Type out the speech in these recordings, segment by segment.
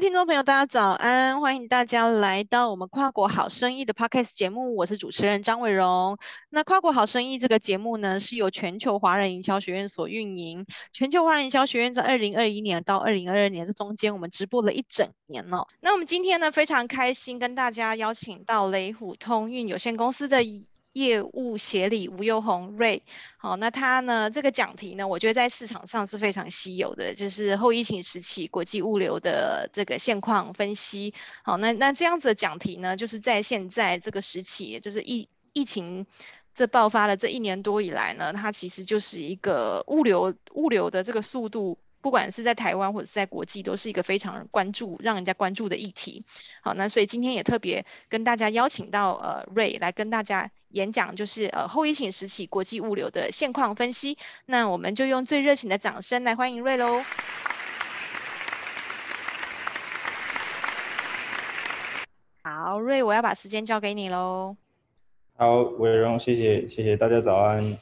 位听众朋友，大家早安！欢迎大家来到我们跨国好生意的 Podcast 节目，我是主持人张伟荣。那跨国好生意这个节目呢，是由全球华人营销学院所运营。全球华人营销学院在二零二一年到二零二二年这中间，我们直播了一整年哦。那我们今天呢，非常开心跟大家邀请到雷虎通运有限公司的。业务协理吴宥宏 Ray，好，那他呢？这个讲题呢，我觉得在市场上是非常稀有的，就是后疫情时期国际物流的这个现况分析。好，那那这样子的讲题呢，就是在现在这个时期，就是疫疫情这爆发了这一年多以来呢，它其实就是一个物流物流的这个速度。不管是在台湾或者是在国际，都是一个非常关注、让人家关注的议题。好，那所以今天也特别跟大家邀请到呃 Ray 来跟大家演讲，就是呃后疫情时期国际物流的现况分析。那我们就用最热情的掌声来欢迎 Ray 喽。好，Ray，我要把时间交给你喽。好，伟荣，谢谢，谢谢大家早安，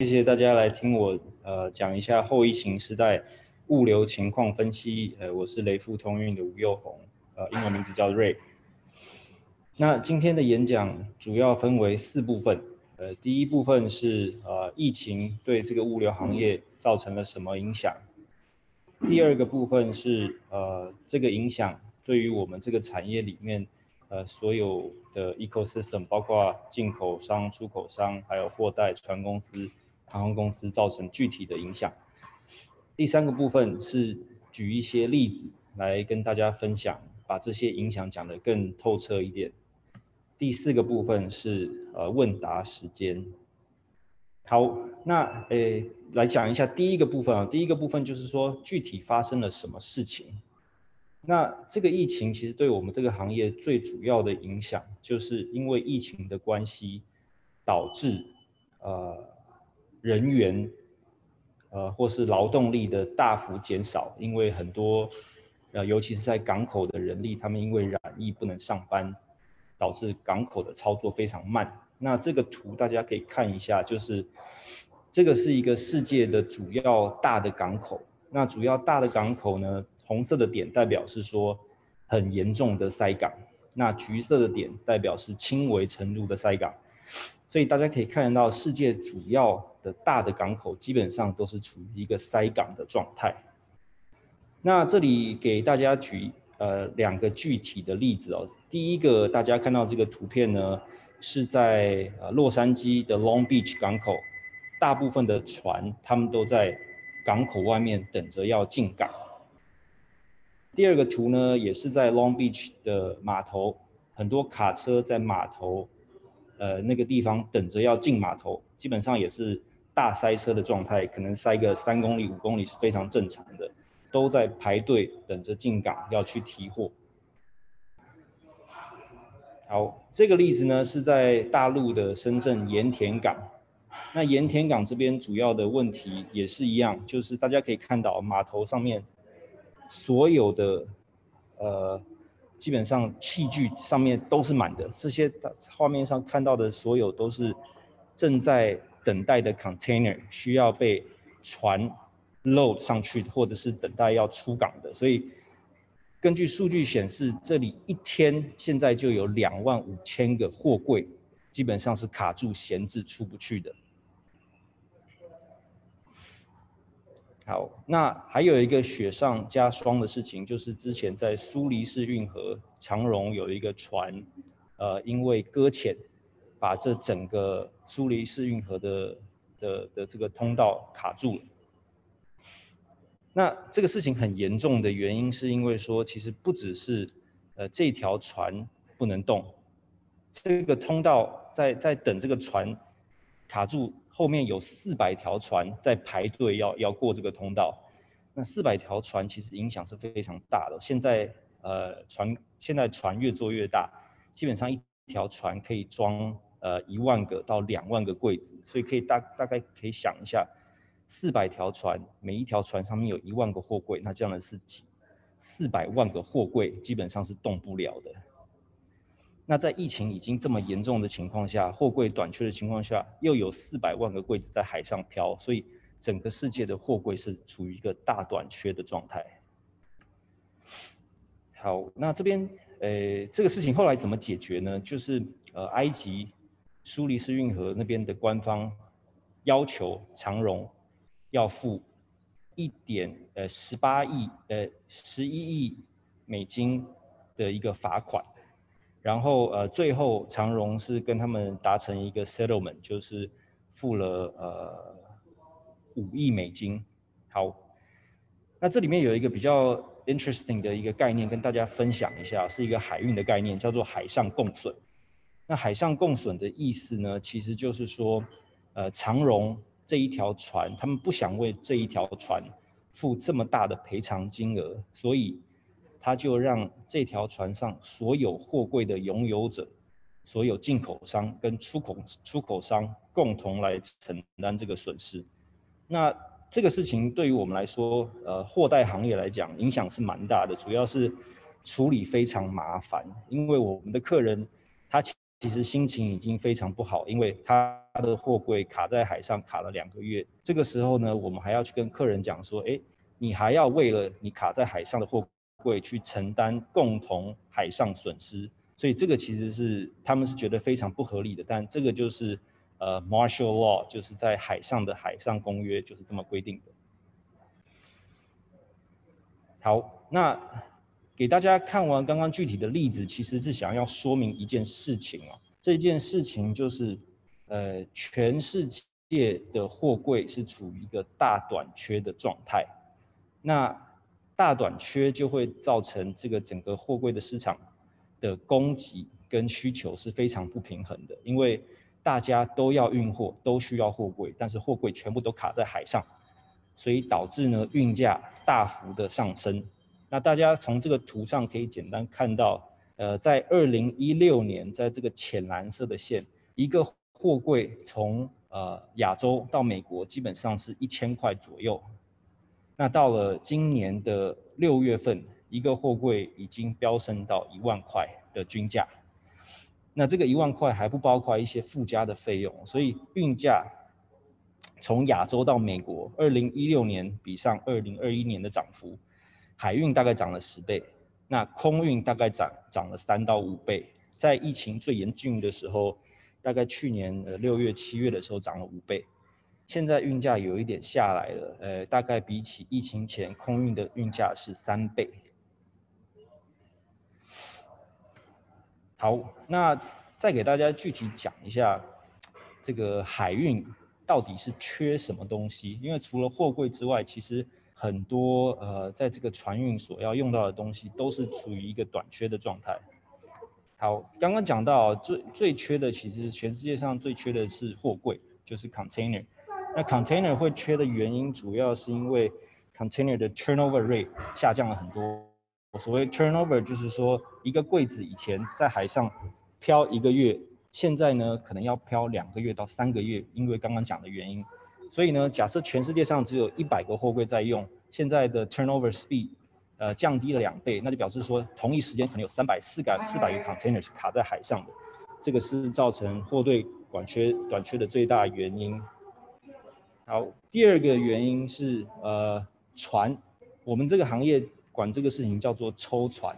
谢谢大家来听我呃讲一下后疫情时代。物流情况分析，呃，我是雷富通运的吴宥宏，呃，英文名字叫 Ray。那今天的演讲主要分为四部分，呃，第一部分是呃疫情对这个物流行业造成了什么影响，第二个部分是呃这个影响对于我们这个产业里面呃所有的 ecosystem，包括进口商、出口商，还有货代、船公司、航空公司造成具体的影响。第三个部分是举一些例子来跟大家分享，把这些影响讲得更透彻一点。第四个部分是呃问答时间。好，那诶来讲一下第一个部分啊，第一个部分就是说具体发生了什么事情。那这个疫情其实对我们这个行业最主要的影响，就是因为疫情的关系，导致呃人员。呃，或是劳动力的大幅减少，因为很多，呃，尤其是在港口的人力，他们因为染疫不能上班，导致港口的操作非常慢。那这个图大家可以看一下，就是这个是一个世界的主要大的港口。那主要大的港口呢，红色的点代表是说很严重的塞港，那橘色的点代表是轻微程度的塞港。所以大家可以看得到，世界主要的大的港口基本上都是处于一个塞港的状态。那这里给大家举呃两个具体的例子哦。第一个，大家看到这个图片呢，是在呃洛杉矶的 Long Beach 港口，大部分的船他们都在港口外面等着要进港。第二个图呢，也是在 Long Beach 的码头，很多卡车在码头。呃，那个地方等着要进码头，基本上也是大塞车的状态，可能塞个三公里、五公里是非常正常的，都在排队等着进港要去提货。好，这个例子呢是在大陆的深圳盐田港，那盐田港这边主要的问题也是一样，就是大家可以看到码头上面所有的呃。基本上器具上面都是满的，这些画面上看到的所有都是正在等待的 container，需要被船 load 上去，或者是等待要出港的。所以根据数据显示，这里一天现在就有两万五千个货柜，基本上是卡住闲置出不去的。好，那还有一个雪上加霜的事情，就是之前在苏黎世运河长荣有一个船，呃，因为搁浅，把这整个苏黎世运河的的的这个通道卡住了。那这个事情很严重的原因，是因为说其实不只是呃这条船不能动，这个通道在在等这个船卡住。后面有四百条船在排队要要过这个通道，那四百条船其实影响是非常大的。现在呃船现在船越做越大，基本上一条船可以装呃一万个到两万个柜子，所以可以大大概可以想一下，四百条船每一条船上面有一万个货柜，那这样的是几四百万个货柜基本上是动不了的。那在疫情已经这么严重的情况下，货柜短缺的情况下，又有四百万个柜子在海上漂，所以整个世界的货柜是处于一个大短缺的状态。好，那这边呃这个事情后来怎么解决呢？就是呃埃及苏黎世运河那边的官方要求长荣要付一点呃十八亿呃十一亿美金的一个罚款。然后呃，最后长荣是跟他们达成一个 settlement，就是付了呃五亿美金。好，那这里面有一个比较 interesting 的一个概念跟大家分享一下，是一个海运的概念，叫做海上共损。那海上共损的意思呢，其实就是说，呃，长荣这一条船，他们不想为这一条船付这么大的赔偿金额，所以。他就让这条船上所有货柜的拥有者，所有进口商跟出口出口商共同来承担这个损失。那这个事情对于我们来说，呃，货代行业来讲，影响是蛮大的，主要是处理非常麻烦，因为我们的客人他其实心情已经非常不好，因为他的货柜卡在海上卡了两个月。这个时候呢，我们还要去跟客人讲说，哎，你还要为了你卡在海上的货柜去承担共同海上损失，所以这个其实是他们是觉得非常不合理的。但这个就是呃，Martial Law，就是在海上的海上公约就是这么规定的。好，那给大家看完刚刚具体的例子，其实是想要说明一件事情啊。这件事情就是呃，全世界的货柜是处于一个大短缺的状态。那大短缺就会造成这个整个货柜的市场的供给跟需求是非常不平衡的，因为大家都要运货，都需要货柜，但是货柜全部都卡在海上，所以导致呢运价大幅的上升。那大家从这个图上可以简单看到，呃，在二零一六年，在这个浅蓝色的线，一个货柜从呃亚洲到美国基本上是一千块左右。那到了今年的六月份，一个货柜已经飙升到一万块的均价。那这个一万块还不包括一些附加的费用，所以运价从亚洲到美国，二零一六年比上二零二一年的涨幅，海运大概涨了十倍，那空运大概涨涨了三到五倍。在疫情最严峻的时候，大概去年呃六月七月的时候涨了五倍。现在运价有一点下来了，呃，大概比起疫情前空运的运价是三倍。好，那再给大家具体讲一下，这个海运到底是缺什么东西？因为除了货柜之外，其实很多呃，在这个船运所要用到的东西都是处于一个短缺的状态。好，刚刚讲到最最缺的，其实全世界上最缺的是货柜，就是 container。那 container 会缺的原因，主要是因为 container 的 turnover rate 下降了很多。所谓 turnover 就是说，一个柜子以前在海上漂一个月，现在呢可能要漂两个月到三个月，因为刚刚讲的原因。所以呢，假设全世界上只有一百个货柜在用，现在的 turnover speed 呃降低了两倍，那就表示说同一时间可能有三百四个四百个 container 是卡在海上的，这个是造成货柜短缺短缺的最大原因。好，第二个原因是，呃，船，我们这个行业管这个事情叫做抽船。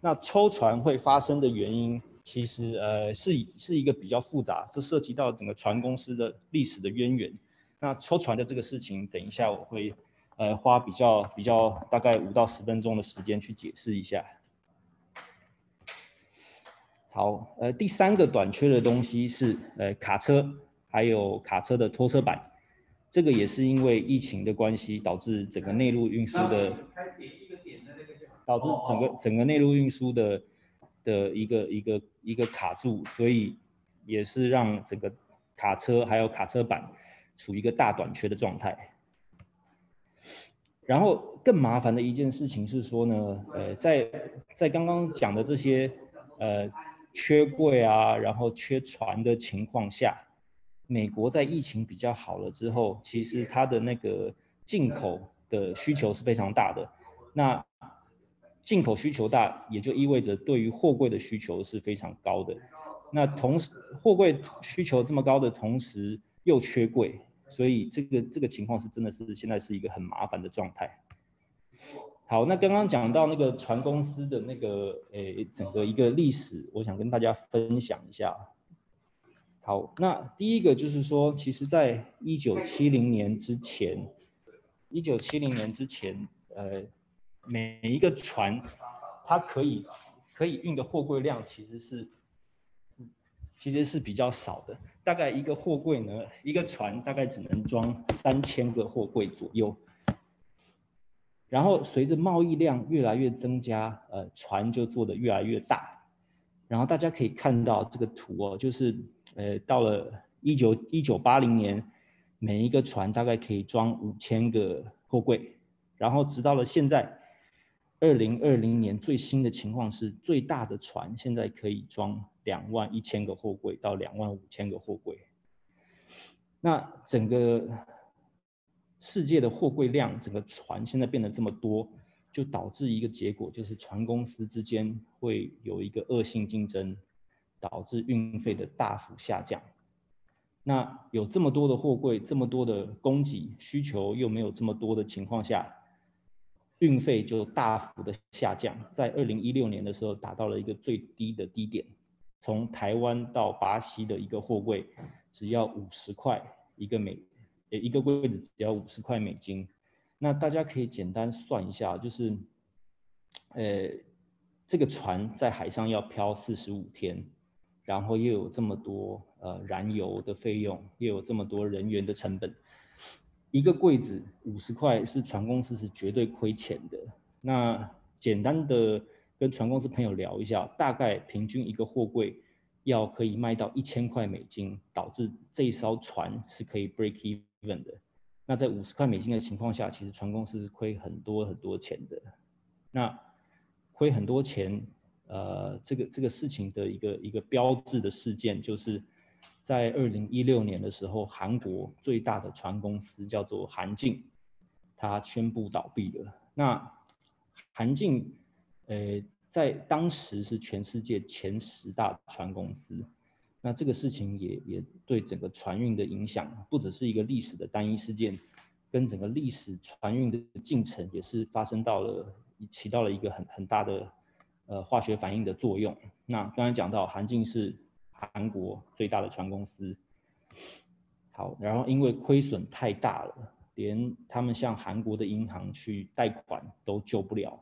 那抽船会发生的原因，其实呃是是一个比较复杂，这涉及到整个船公司的历史的渊源。那抽船的这个事情，等一下我会呃花比较比较大概五到十分钟的时间去解释一下。好，呃，第三个短缺的东西是呃卡车，还有卡车的拖车板。这个也是因为疫情的关系，导致整个内陆运输的，导致整个整个内陆运输的的一个一个一个卡住，所以也是让整个卡车还有卡车板处于一个大短缺的状态。然后更麻烦的一件事情是说呢，呃，在在刚刚讲的这些呃缺柜啊，然后缺船的情况下。美国在疫情比较好了之后，其实它的那个进口的需求是非常大的。那进口需求大，也就意味着对于货柜的需求是非常高的。那同时，货柜需求这么高的同时又缺柜，所以这个这个情况是真的是现在是一个很麻烦的状态。好，那刚刚讲到那个船公司的那个诶整个一个历史，我想跟大家分享一下。好，那第一个就是说，其实在一九七零年之前，一九七零年之前，呃，每一个船它可以可以运的货柜量其实是其实是比较少的，大概一个货柜呢，一个船大概只能装三千个货柜左右。然后随着贸易量越来越增加，呃，船就做得越来越大。然后大家可以看到这个图哦，就是呃，到了一九一九八零年，每一个船大概可以装五千个货柜。然后直到了现在，二零二零年最新的情况是，最大的船现在可以装两万一千个货柜到两万五千个货柜。那整个。世界的货柜量，整个船现在变得这么多，就导致一个结果，就是船公司之间会有一个恶性竞争，导致运费的大幅下降。那有这么多的货柜，这么多的供给需求又没有这么多的情况下，运费就大幅的下降。在二零一六年的时候，达到了一个最低的低点，从台湾到巴西的一个货柜只要五十块一个美。呃一个柜子只要五十块美金，那大家可以简单算一下，就是，呃，这个船在海上要漂四十五天，然后又有这么多呃燃油的费用，又有这么多人员的成本，一个柜子五十块是船公司是绝对亏钱的。那简单的跟船公司朋友聊一下，大概平均一个货柜。要可以卖到一千块美金，导致这一艘船是可以 break even 的。那在五十块美金的情况下，其实船公司是亏很多很多钱的。那亏很多钱，呃，这个这个事情的一个一个标志的事件，就是在二零一六年的时候，韩国最大的船公司叫做韩进，它宣布倒闭了。那韩进，呃。在当时是全世界前十大船公司，那这个事情也也对整个船运的影响，不只是一个历史的单一事件，跟整个历史船运的进程也是发生到了，起到了一个很很大的呃化学反应的作用。那刚才讲到韩进是韩国最大的船公司，好，然后因为亏损太大了，连他们向韩国的银行去贷款都救不了。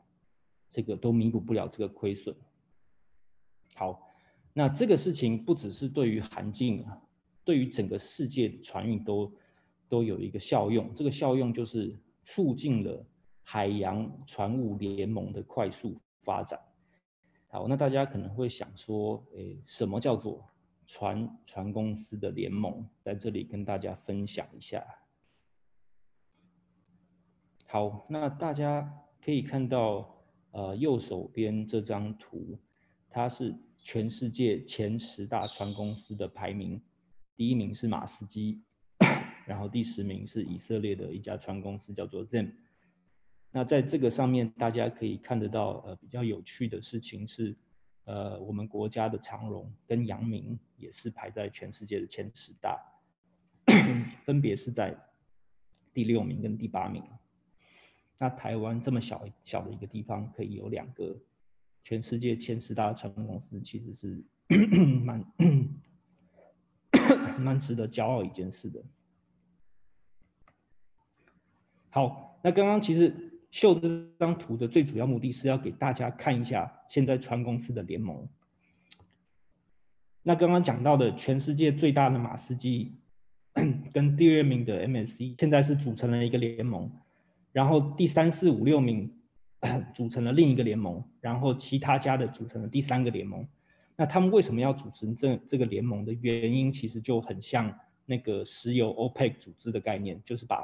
这个都弥补不了这个亏损。好，那这个事情不只是对于韩进啊，对于整个世界船运都都有一个效用。这个效用就是促进了海洋船务联盟的快速发展。好，那大家可能会想说，诶，什么叫做船船公司的联盟？在这里跟大家分享一下。好，那大家可以看到。呃，右手边这张图，它是全世界前十大船公司的排名，第一名是马士基，然后第十名是以色列的一家船公司叫做 ZIM。那在这个上面，大家可以看得到，呃，比较有趣的事情是，呃，我们国家的长荣跟阳明也是排在全世界的前十大，分别是在第六名跟第八名。那台湾这么小小的一个地方，可以有两个全世界前十大船公司，其实是 蛮蛮值得骄傲一件事的。好，那刚刚其实秀这张图的最主要目的是要给大家看一下现在船公司的联盟。那刚刚讲到的全世界最大的马士基跟第二名的 MSC，现在是组成了一个联盟。然后第三四五六名组成了另一个联盟，然后其他家的组成了第三个联盟。那他们为什么要组成这这个联盟的原因，其实就很像那个石油 OPEC 组织的概念，就是把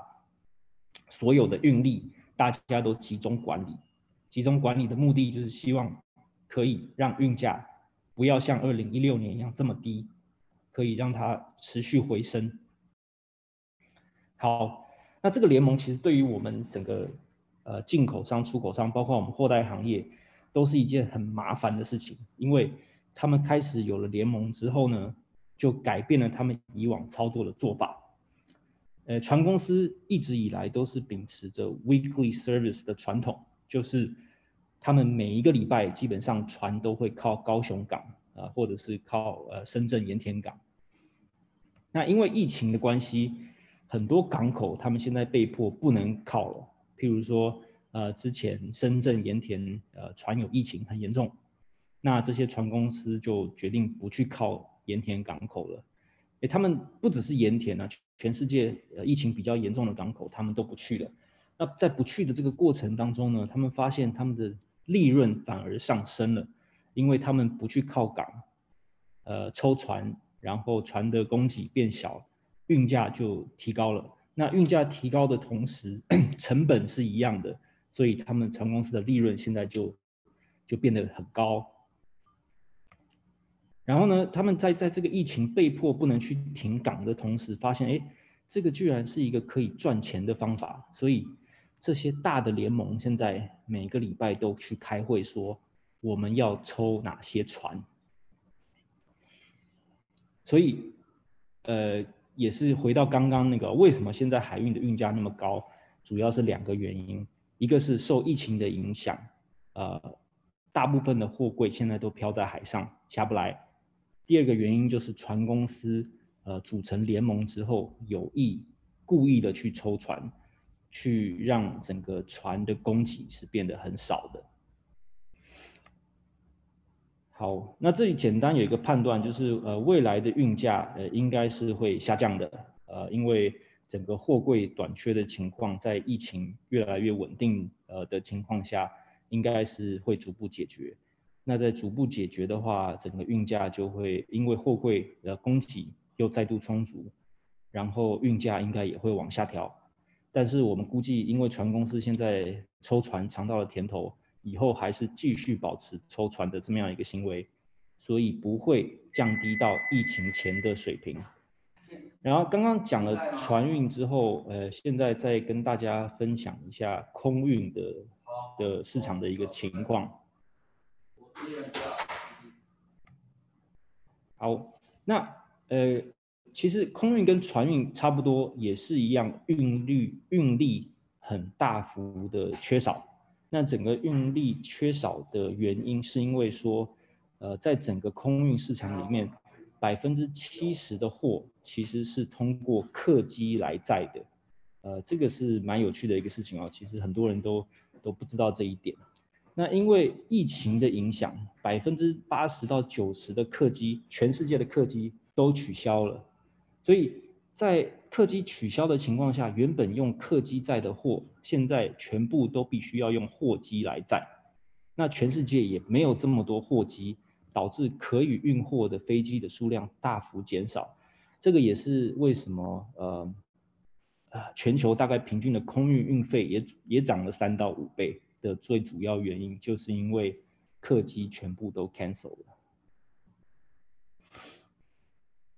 所有的运力大家都集中管理。集中管理的目的就是希望可以让运价不要像二零一六年一样这么低，可以让它持续回升。好。那这个联盟其实对于我们整个呃进口商、出口商，包括我们货代行业，都是一件很麻烦的事情，因为他们开始有了联盟之后呢，就改变了他们以往操作的做法。呃，船公司一直以来都是秉持着 weekly service 的传统，就是他们每一个礼拜基本上船都会靠高雄港啊、呃，或者是靠呃深圳盐田港。那因为疫情的关系，很多港口他们现在被迫不能靠了。譬如说，呃，之前深圳盐田呃船有疫情很严重，那这些船公司就决定不去靠盐田港口了。诶，他们不只是盐田啊，全世界呃疫情比较严重的港口，他们都不去了。那在不去的这个过程当中呢，他们发现他们的利润反而上升了，因为他们不去靠港，呃，抽船。然后船的供给变小，运价就提高了。那运价提高的同时，成本是一样的，所以他们船公司的利润现在就就变得很高。然后呢，他们在在这个疫情被迫不能去停港的同时，发现哎，这个居然是一个可以赚钱的方法。所以这些大的联盟现在每个礼拜都去开会，说我们要抽哪些船。所以，呃，也是回到刚刚那个，为什么现在海运的运价那么高？主要是两个原因，一个是受疫情的影响，呃，大部分的货柜现在都漂在海上下不来；第二个原因就是船公司，呃，组成联盟之后，有意故意的去抽船，去让整个船的供给是变得很少的。好，那这里简单有一个判断，就是呃未来的运价呃应该是会下降的，呃因为整个货柜短缺的情况在疫情越来越稳定呃的情况下，应该是会逐步解决。那在逐步解决的话，整个运价就会因为货柜的供给又再度充足，然后运价应该也会往下调。但是我们估计，因为船公司现在抽船尝到了甜头。以后还是继续保持抽船的这么样一个行为，所以不会降低到疫情前的水平。然后刚刚讲了船运之后，呃，现在再跟大家分享一下空运的的市场的一个情况。好，那呃，其实空运跟船运差不多，也是一样，运力运力很大幅的缺少。那整个运力缺少的原因，是因为说，呃，在整个空运市场里面，百分之七十的货其实是通过客机来载的，呃，这个是蛮有趣的一个事情哦。其实很多人都都不知道这一点。那因为疫情的影响，百分之八十到九十的客机，全世界的客机都取消了，所以。在客机取消的情况下，原本用客机载的货，现在全部都必须要用货机来载。那全世界也没有这么多货机，导致可以运货的飞机的数量大幅减少。这个也是为什么呃，呃全球大概平均的空运运费也也涨了三到五倍的最主要原因，就是因为客机全部都 cancel 了。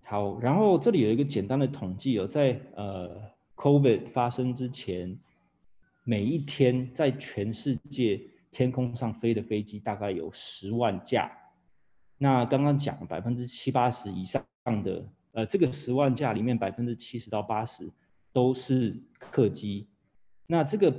好，然后这里有一个简单的统计哦，在呃 COVID 发生之前，每一天在全世界天空上飞的飞机大概有十万架。那刚刚讲百分之七八十以上的，呃，这个十万架里面百分之七十到八十都是客机。那这个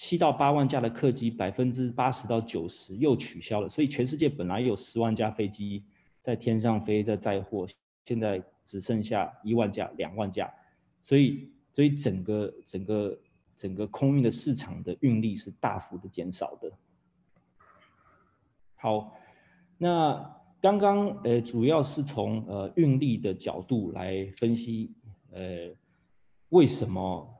七到八万架的客机，百分之八十到九十又取消了，所以全世界本来有十万架飞机在天上飞的载货。现在只剩下一万架、两万架，所以所以整个整个整个空运的市场的运力是大幅的减少的。好，那刚刚呃主要是从呃运力的角度来分析，呃为什么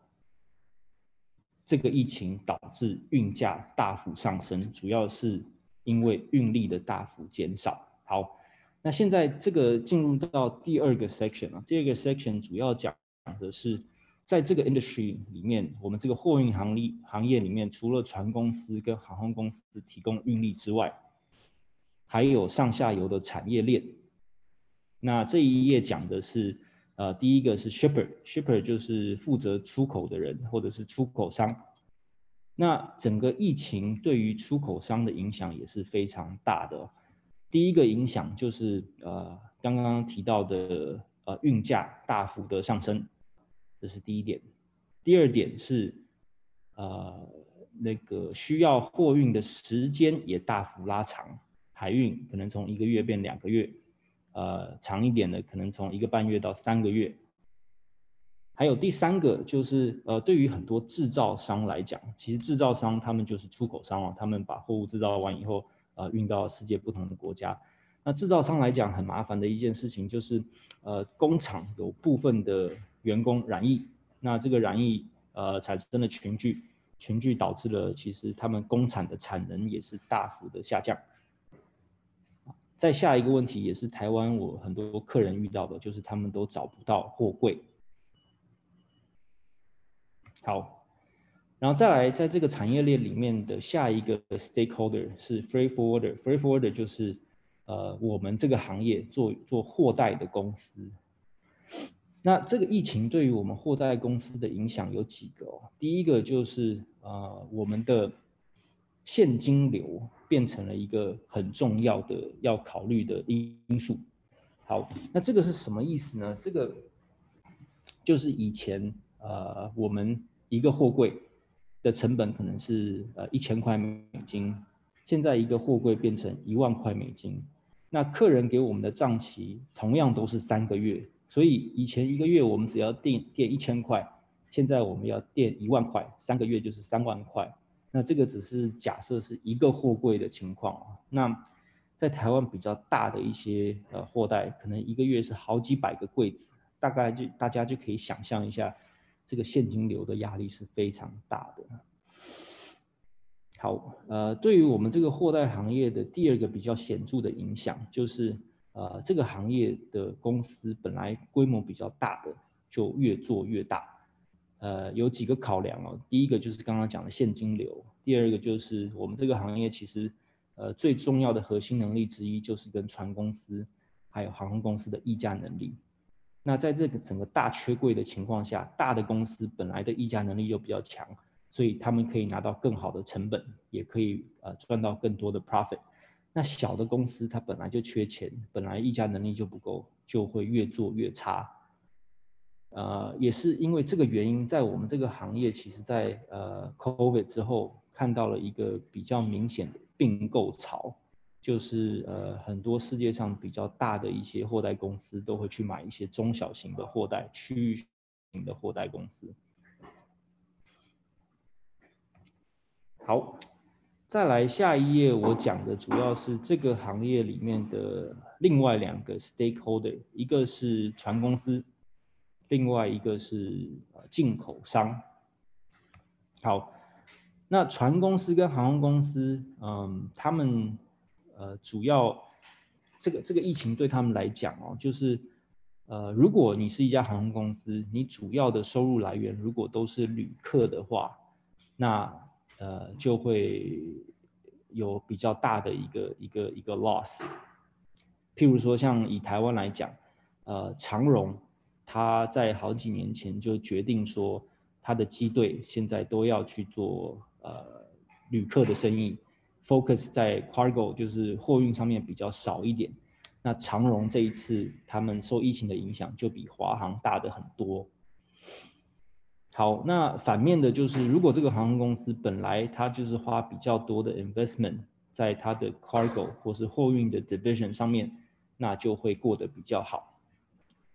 这个疫情导致运价大幅上升，主要是因为运力的大幅减少。好。那现在这个进入到第二个 section 啊，第二个 section 主要讲的是，在这个 industry 里面，我们这个货运行业行业里面，除了船公司跟航空公司提供运力之外，还有上下游的产业链。那这一页讲的是，呃，第一个是 shipper，shipper 就是负责出口的人或者是出口商。那整个疫情对于出口商的影响也是非常大的。第一个影响就是呃刚刚提到的呃运价大幅的上升，这是第一点。第二点是呃那个需要货运的时间也大幅拉长，海运可能从一个月变两个月，呃，长一点的可能从一个半月到三个月。还有第三个就是，呃，对于很多制造商来讲，其实制造商他们就是出口商啊，他们把货物制造完以后，呃，运到世界不同的国家。那制造商来讲很麻烦的一件事情就是，呃，工厂有部分的员工染疫，那这个染疫呃产生了群聚，群聚导致了其实他们工厂的产能也是大幅的下降。再下一个问题也是台湾我很多客人遇到的，就是他们都找不到货柜。好，然后再来，在这个产业链里面的下一个 stakeholder 是 freight forwarder。freight forwarder 就是呃我们这个行业做做货代的公司。那这个疫情对于我们货代公司的影响有几个？第一个就是呃我们的现金流变成了一个很重要的要考虑的因素。好，那这个是什么意思呢？这个就是以前。呃，我们一个货柜的成本可能是呃一千块美金，现在一个货柜变成一万块美金，那客人给我们的账期同样都是三个月，所以以前一个月我们只要垫垫一千块，现在我们要垫一万块，三个月就是三万块。那这个只是假设是一个货柜的情况啊，那在台湾比较大的一些呃货代，可能一个月是好几百个柜子，大概就大家就可以想象一下。这个现金流的压力是非常大的。好，呃，对于我们这个货代行业的第二个比较显著的影响，就是呃，这个行业的公司本来规模比较大的，就越做越大。呃，有几个考量哦。第一个就是刚刚讲的现金流，第二个就是我们这个行业其实呃最重要的核心能力之一，就是跟船公司还有航空公司的议价能力。那在这个整个大缺柜的情况下，大的公司本来的议价能力就比较强，所以他们可以拿到更好的成本，也可以呃赚到更多的 profit。那小的公司它本来就缺钱，本来议价能力就不够，就会越做越差。呃，也是因为这个原因，在我们这个行业，其实在呃 COVID 之后看到了一个比较明显的并购潮。就是呃，很多世界上比较大的一些货代公司都会去买一些中小型的货代、区域型的货代公司。好，再来下一页，我讲的主要是这个行业里面的另外两个 stakeholder，一个是船公司，另外一个是呃进口商。好，那船公司跟航空公司，嗯，他们。呃，主要这个这个疫情对他们来讲哦，就是呃，如果你是一家航空公司，你主要的收入来源如果都是旅客的话，那呃就会有比较大的一个一个一个 loss。譬如说，像以台湾来讲，呃，长荣他在好几年前就决定说，他的机队现在都要去做呃旅客的生意。focus 在 cargo 就是货运上面比较少一点，那长荣这一次他们受疫情的影响就比华航大的很多。好，那反面的就是如果这个航空公司本来它就是花比较多的 investment 在它的 cargo 或是货运的 division 上面，那就会过得比较好。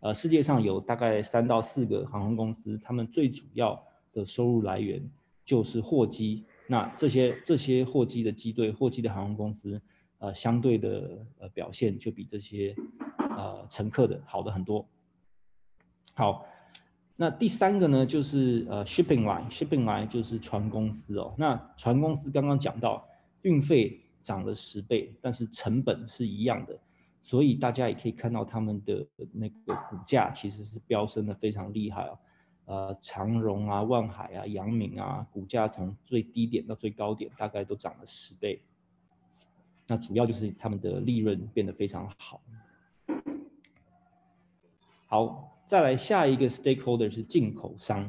呃，世界上有大概三到四个航空公司，他们最主要的收入来源就是货机。那这些这些货机的机队、货机的航空公司，呃，相对的呃表现就比这些呃乘客的好的很多。好，那第三个呢，就是呃 shipping line，shipping line 就是船公司哦。那船公司刚刚讲到运费涨了十倍，但是成本是一样的，所以大家也可以看到他们的那个股价其实是飙升的非常厉害哦。呃，长荣啊、万海啊、阳明啊，股价从最低点到最高点，大概都涨了十倍。那主要就是他们的利润变得非常好。好，再来下一个 stakeholder 是进口商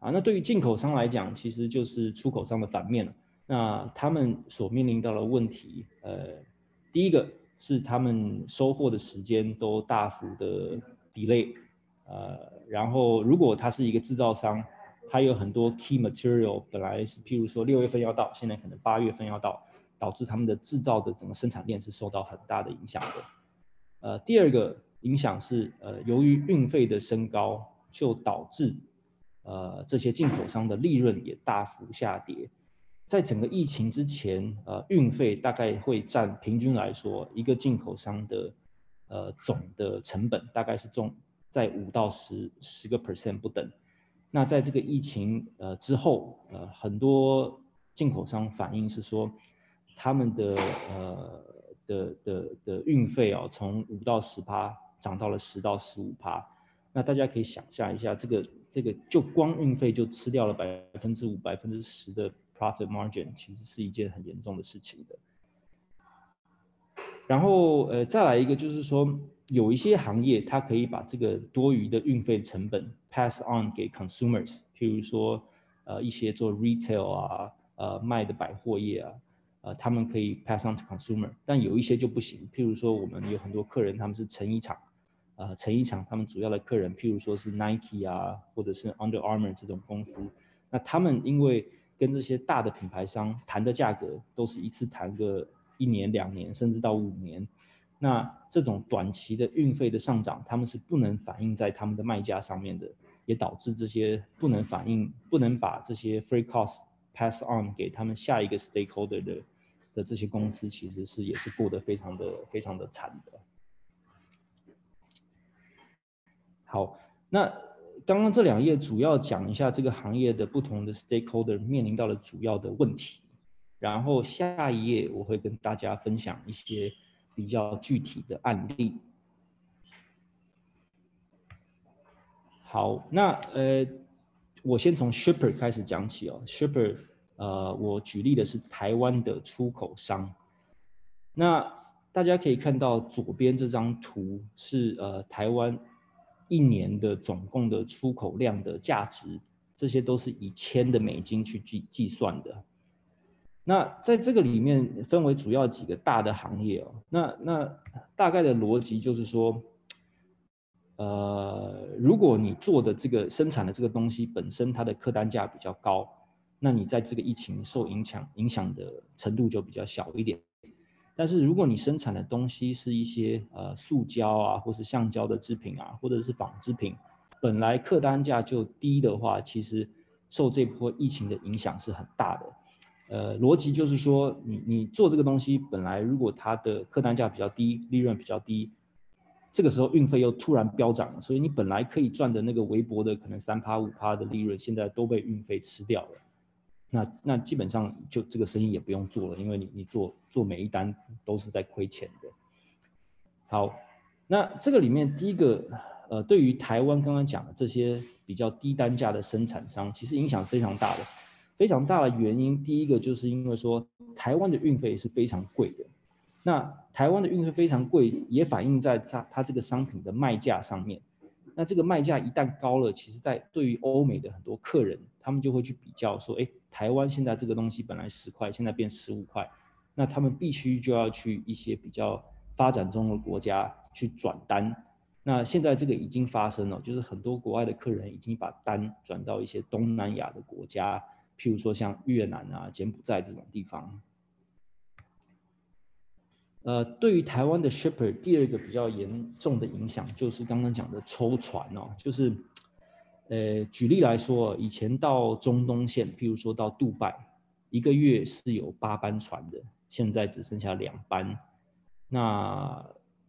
啊。那对于进口商来讲，其实就是出口商的反面了。那他们所面临到的问题，呃，第一个是他们收货的时间都大幅的 delay。呃，然后如果他是一个制造商，它有很多 key material，本来是譬如说六月份要到，现在可能八月份要到，导致他们的制造的整个生产链是受到很大的影响的。呃，第二个影响是，呃，由于运费的升高，就导致呃这些进口商的利润也大幅下跌。在整个疫情之前，呃，运费大概会占平均来说一个进口商的呃总的成本大概是重在五到十十个 percent 不等。那在这个疫情呃之后，呃，很多进口商反映是说，他们的呃的的的运费哦，从五到十趴涨到了十到十五趴。那大家可以想象一下，这个这个就光运费就吃掉了百分之五、百分之十的 profit margin，其实是一件很严重的事情的。然后呃，再来一个就是说。有一些行业，它可以把这个多余的运费成本 pass on 给 consumers，譬如说，呃，一些做 retail 啊，呃，卖的百货业啊，呃，他们可以 pass on to consumer，但有一些就不行。譬如说，我们有很多客人，他们是成衣厂，呃，成衣厂他们主要的客人，譬如说是 Nike 啊，或者是 Under Armour 这种公司，那他们因为跟这些大的品牌商谈的价格都是一次谈个一年、两年，甚至到五年。那这种短期的运费的上涨，他们是不能反映在他们的卖价上面的，也导致这些不能反映、不能把这些 free cost pass on 给他们下一个 stakeholder 的的这些公司，其实是也是过得非常的非常的惨的。好，那刚刚这两页主要讲一下这个行业的不同的 stakeholder 面临到了主要的问题，然后下一页我会跟大家分享一些。比较具体的案例。好，那呃，我先从 shipper 开始讲起哦。shipper，呃，我举例的是台湾的出口商。那大家可以看到左边这张图是呃台湾一年的总共的出口量的价值，这些都是以千的美金去计计算的。那在这个里面分为主要几个大的行业哦，那那大概的逻辑就是说，呃，如果你做的这个生产的这个东西本身它的客单价比较高，那你在这个疫情受影响影响的程度就比较小一点。但是如果你生产的东西是一些呃塑胶啊，或是橡胶的制品啊，或者是纺织品，本来客单价就低的话，其实受这波疫情的影响是很大的。呃，逻辑就是说，你你做这个东西，本来如果它的客单价比较低，利润比较低，这个时候运费又突然飙涨了，所以你本来可以赚的那个微薄的可能三趴五趴的利润，现在都被运费吃掉了。那那基本上就这个生意也不用做了，因为你你做做每一单都是在亏钱的。好，那这个里面第一个，呃，对于台湾刚刚讲的这些比较低单价的生产商，其实影响非常大的。非常大的原因，第一个就是因为说台湾的运费是非常贵的，那台湾的运费非常贵，也反映在它它这个商品的卖价上面。那这个卖价一旦高了，其实在对于欧美的很多客人，他们就会去比较说，哎，台湾现在这个东西本来十块，现在变十五块，那他们必须就要去一些比较发展中的国家去转单。那现在这个已经发生了，就是很多国外的客人已经把单转到一些东南亚的国家。譬如说像越南啊、柬埔寨这种地方，呃，对于台湾的 shipper，第二个比较严重的影响就是刚刚讲的抽船哦，就是，呃，举例来说，以前到中东线，譬如说到杜拜，一个月是有八班船的，现在只剩下两班，那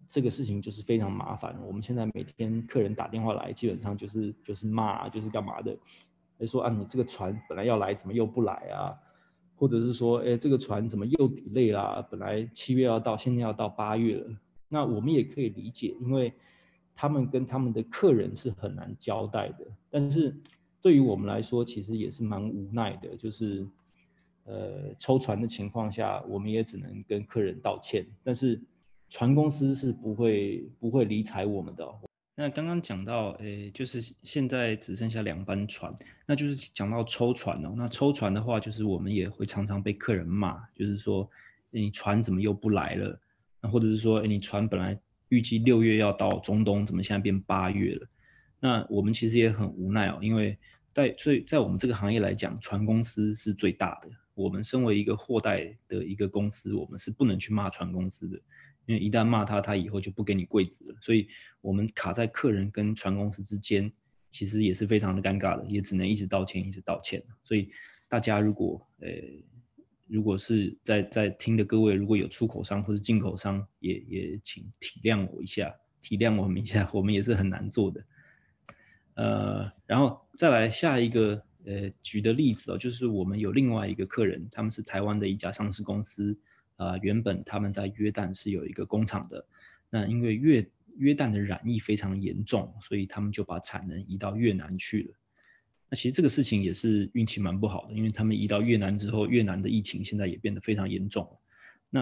这个事情就是非常麻烦。我们现在每天客人打电话来，基本上就是就是骂，就是干嘛的。哎，说啊，你这个船本来要来，怎么又不来啊？或者是说，哎，这个船怎么又 delay 啦？本来七月要到，现在要到八月了。那我们也可以理解，因为他们跟他们的客人是很难交代的。但是对于我们来说，其实也是蛮无奈的，就是呃，抽船的情况下，我们也只能跟客人道歉。但是船公司是不会不会理睬我们的。那刚刚讲到，诶，就是现在只剩下两班船，那就是讲到抽船哦。那抽船的话，就是我们也会常常被客人骂，就是说，你船怎么又不来了？那或者是说，诶，你船本来预计六月要到中东，怎么现在变八月了？那我们其实也很无奈哦，因为在所以在我们这个行业来讲，船公司是最大的。我们身为一个货代的一个公司，我们是不能去骂船公司的，因为一旦骂他，他以后就不给你柜子了。所以，我们卡在客人跟船公司之间，其实也是非常的尴尬的，也只能一直道歉，一直道歉。所以，大家如果呃，如果是在在听的各位，如果有出口商或是进口商，也也请体谅我一下，体谅我们一下，我们也是很难做的。呃，然后再来下一个。呃，举的例子哦，就是我们有另外一个客人，他们是台湾的一家上市公司，呃，原本他们在约旦是有一个工厂的，那因为约约旦的染疫非常严重，所以他们就把产能移到越南去了。那其实这个事情也是运气蛮不好的，因为他们移到越南之后，越南的疫情现在也变得非常严重。那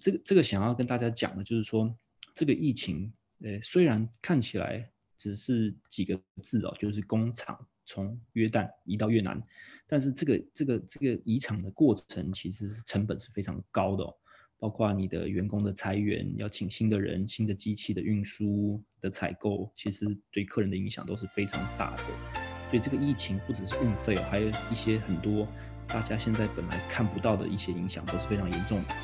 这个这个想要跟大家讲的就是说，这个疫情，呃，虽然看起来只是几个字哦，就是工厂。从约旦移到越南，但是这个这个这个移厂的过程其实是成本是非常高的哦，包括你的员工的裁员，要请新的人、新的机器的运输的采购，其实对客人的影响都是非常大的。所以这个疫情不只是运费，还有一些很多大家现在本来看不到的一些影响都是非常严重的。